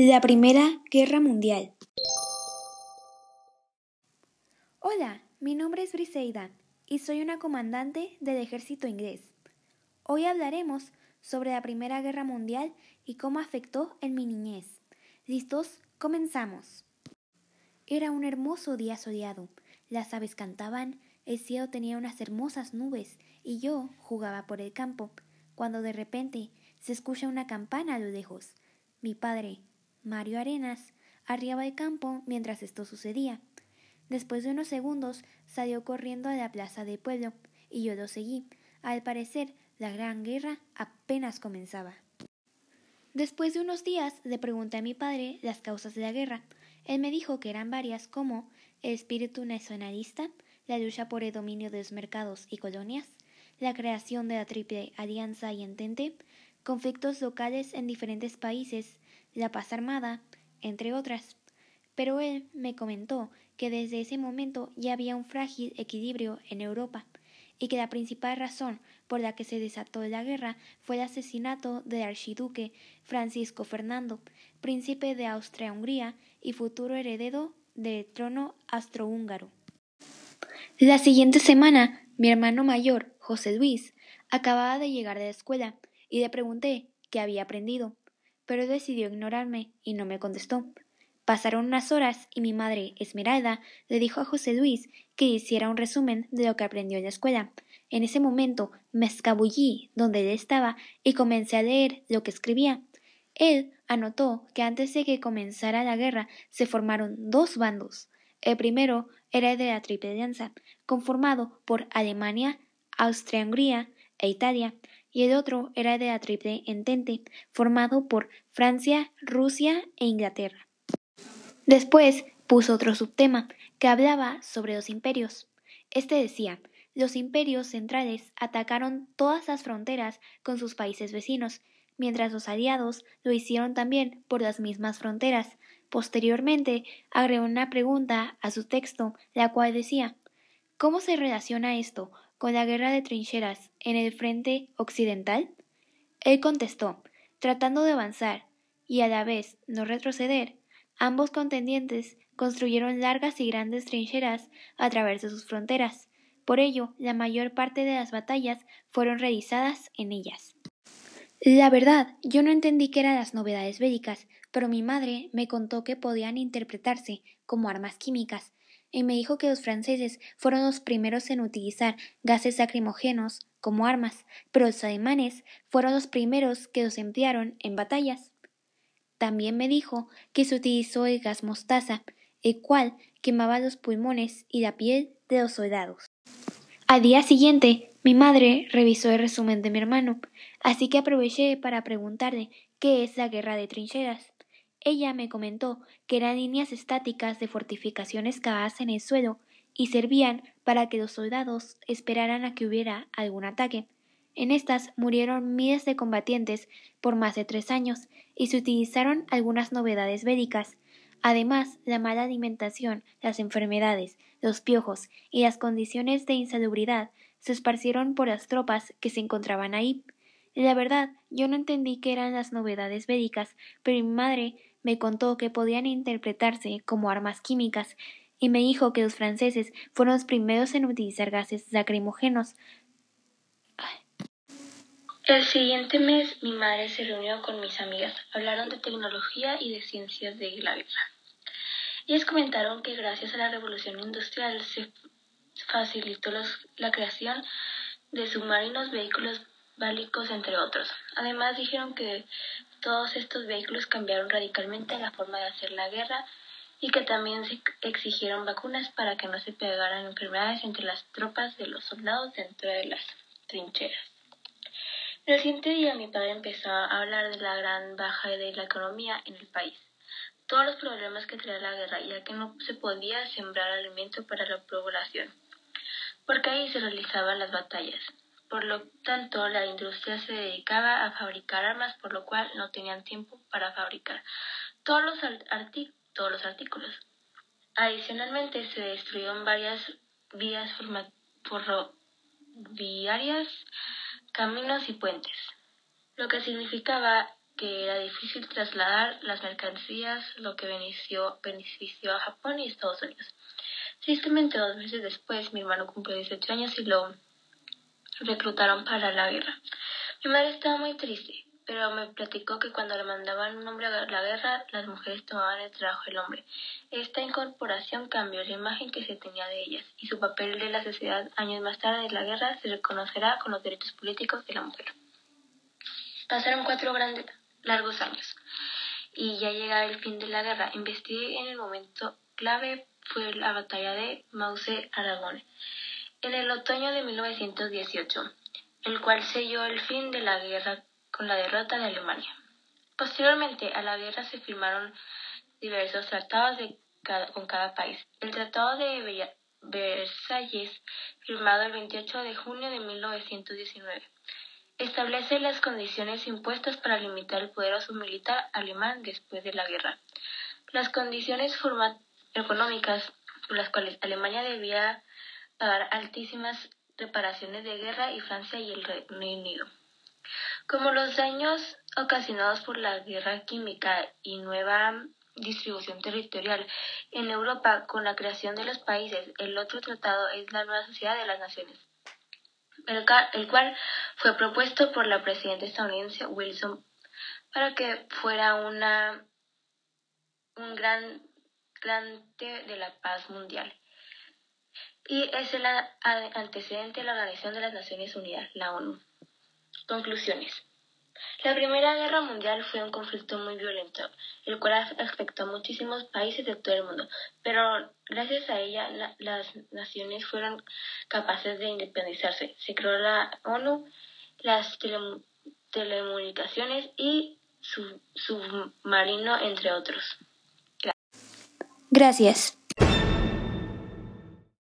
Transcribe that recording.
La Primera Guerra Mundial. Hola, mi nombre es Briseida y soy una comandante del ejército inglés. Hoy hablaremos sobre la Primera Guerra Mundial y cómo afectó en mi niñez. ¿Listos? Comenzamos. Era un hermoso día soleado. Las aves cantaban, el cielo tenía unas hermosas nubes y yo jugaba por el campo, cuando de repente se escucha una campana a lo lejos. Mi padre, Mario Arenas, arriaba el campo mientras esto sucedía. Después de unos segundos salió corriendo a la plaza del pueblo y yo lo seguí. Al parecer, la gran guerra apenas comenzaba. Después de unos días le pregunté a mi padre las causas de la guerra. Él me dijo que eran varias como el espíritu nacionalista, la lucha por el dominio de los mercados y colonias, la creación de la Triple Alianza y Entente, conflictos locales en diferentes países, la paz armada, entre otras. Pero él me comentó que desde ese momento ya había un frágil equilibrio en Europa y que la principal razón por la que se desató la guerra fue el asesinato del archiduque Francisco Fernando, príncipe de Austria-Hungría y futuro heredero del trono austrohúngaro. La siguiente semana, mi hermano mayor, José Luis, acababa de llegar de la escuela y le pregunté qué había aprendido, pero decidió ignorarme y no me contestó. Pasaron unas horas y mi madre, Esmeralda, le dijo a José Luis que hiciera un resumen de lo que aprendió en la escuela. En ese momento me escabullí donde él estaba y comencé a leer lo que escribía. Él anotó que antes de que comenzara la guerra se formaron dos bandos. El primero era el de la Triple Alianza, conformado por Alemania, Austria-Hungría e Italia, y el otro era de la Triple Entente, formado por Francia, Rusia e Inglaterra. Después puso otro subtema que hablaba sobre los imperios. Este decía los imperios centrales atacaron todas las fronteras con sus países vecinos, mientras los aliados lo hicieron también por las mismas fronteras. Posteriormente agregó una pregunta a su texto, la cual decía ¿Cómo se relaciona esto con la guerra de trincheras en el frente occidental? Él contestó, tratando de avanzar y a la vez no retroceder, Ambos contendientes construyeron largas y grandes trincheras a través de sus fronteras. Por ello, la mayor parte de las batallas fueron realizadas en ellas. La verdad, yo no entendí qué eran las novedades bélicas, pero mi madre me contó que podían interpretarse como armas químicas, y me dijo que los franceses fueron los primeros en utilizar gases lacrimógenos como armas, pero los alemanes fueron los primeros que los emplearon en batallas. También me dijo que se utilizó el gas mostaza, el cual quemaba los pulmones y la piel de los soldados. Al día siguiente, mi madre revisó el resumen de mi hermano, así que aproveché para preguntarle qué es la guerra de trincheras. Ella me comentó que eran líneas estáticas de fortificaciones cavadas en el suelo y servían para que los soldados esperaran a que hubiera algún ataque. En estas murieron miles de combatientes por más de tres años y se utilizaron algunas novedades bélicas. Además, la mala alimentación, las enfermedades, los piojos y las condiciones de insalubridad se esparcieron por las tropas que se encontraban ahí. La verdad, yo no entendí qué eran las novedades bélicas, pero mi madre me contó que podían interpretarse como armas químicas y me dijo que los franceses fueron los primeros en utilizar gases lacrimógenos el siguiente mes mi madre se reunió con mis amigas. Hablaron de tecnología y de ciencias de la guerra. Ellas comentaron que gracias a la revolución industrial se facilitó la creación de submarinos, vehículos bélicos, entre otros. Además dijeron que todos estos vehículos cambiaron radicalmente la forma de hacer la guerra y que también se exigieron vacunas para que no se pegaran enfermedades entre las tropas de los soldados dentro de las trincheras. El siguiente día mi padre empezó a hablar de la gran baja de la economía en el país, todos los problemas que traía la guerra, ya que no se podía sembrar alimento para la población, porque ahí se realizaban las batallas. Por lo tanto, la industria se dedicaba a fabricar armas, por lo cual no tenían tiempo para fabricar todos los, todos los artículos. Adicionalmente, se destruyeron varias vías ferroviarias caminos y puentes, lo que significaba que era difícil trasladar las mercancías, lo que benefició, benefició a Japón y Estados Unidos. Tristemente, dos meses después, mi hermano cumplió 18 años y lo reclutaron para la guerra. Mi madre estaba muy triste, pero me platicó que cuando le mandaban un hombre a la guerra, las mujeres tomaban el trabajo del hombre. Esta incorporación cambió la imagen que se tenía de ellas y su papel de la sociedad años más tarde de la guerra se reconocerá con los derechos políticos de la mujer. Pasaron cuatro grandes, largos años y ya llegaba el fin de la guerra. Investigué en el momento clave fue la batalla de Mauser-Aragón en el otoño de 1918, el cual selló el fin de la guerra con la derrota de Alemania. Posteriormente a la guerra se firmaron diversos tratados con cada país. El Tratado de Versalles, firmado el 28 de junio de 1919, establece las condiciones impuestas para limitar el poderoso militar alemán después de la guerra. Las condiciones económicas por las cuales Alemania debía pagar altísimas reparaciones de guerra y Francia y el Reino Unido. Como los daños ocasionados por la guerra química y nueva distribución territorial en Europa con la creación de los países, el otro tratado es la Nueva Sociedad de las Naciones, el, cual fue propuesto por la presidenta estadounidense Wilson para que fuera una un gran garante de la paz mundial. Y es el antecedente de la Organización de las Naciones Unidas, la ONU. Conclusiones. La Primera Guerra Mundial fue un conflicto muy violento, el cual afectó a muchísimos países de todo el mundo, pero gracias a ella las naciones fueron capaces de independizarse. Se creó la ONU, las telecomunicaciones y su submarino, entre otros. Gracias.